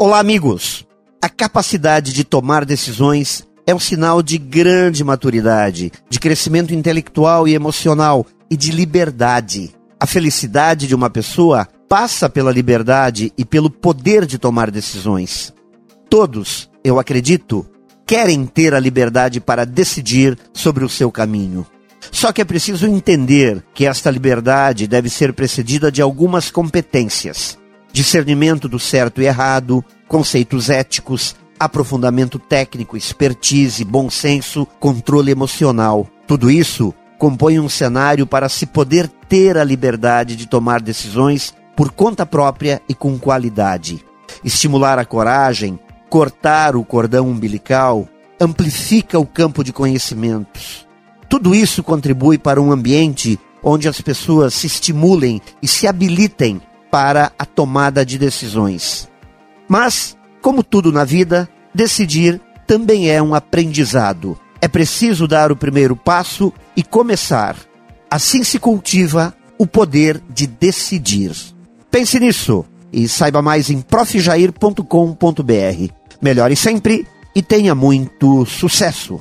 Olá, amigos! A capacidade de tomar decisões é um sinal de grande maturidade, de crescimento intelectual e emocional e de liberdade. A felicidade de uma pessoa passa pela liberdade e pelo poder de tomar decisões. Todos, eu acredito, querem ter a liberdade para decidir sobre o seu caminho. Só que é preciso entender que esta liberdade deve ser precedida de algumas competências: discernimento do certo e errado, conceitos éticos, aprofundamento técnico, expertise, bom senso, controle emocional. Tudo isso compõe um cenário para se poder ter a liberdade de tomar decisões por conta própria e com qualidade. Estimular a coragem, cortar o cordão umbilical, amplifica o campo de conhecimentos. Tudo isso contribui para um ambiente onde as pessoas se estimulem e se habilitem para a tomada de decisões. Mas, como tudo na vida, decidir também é um aprendizado. É preciso dar o primeiro passo e começar. Assim se cultiva o poder de decidir. Pense nisso e saiba mais em profjair.com.br. Melhore sempre e tenha muito sucesso!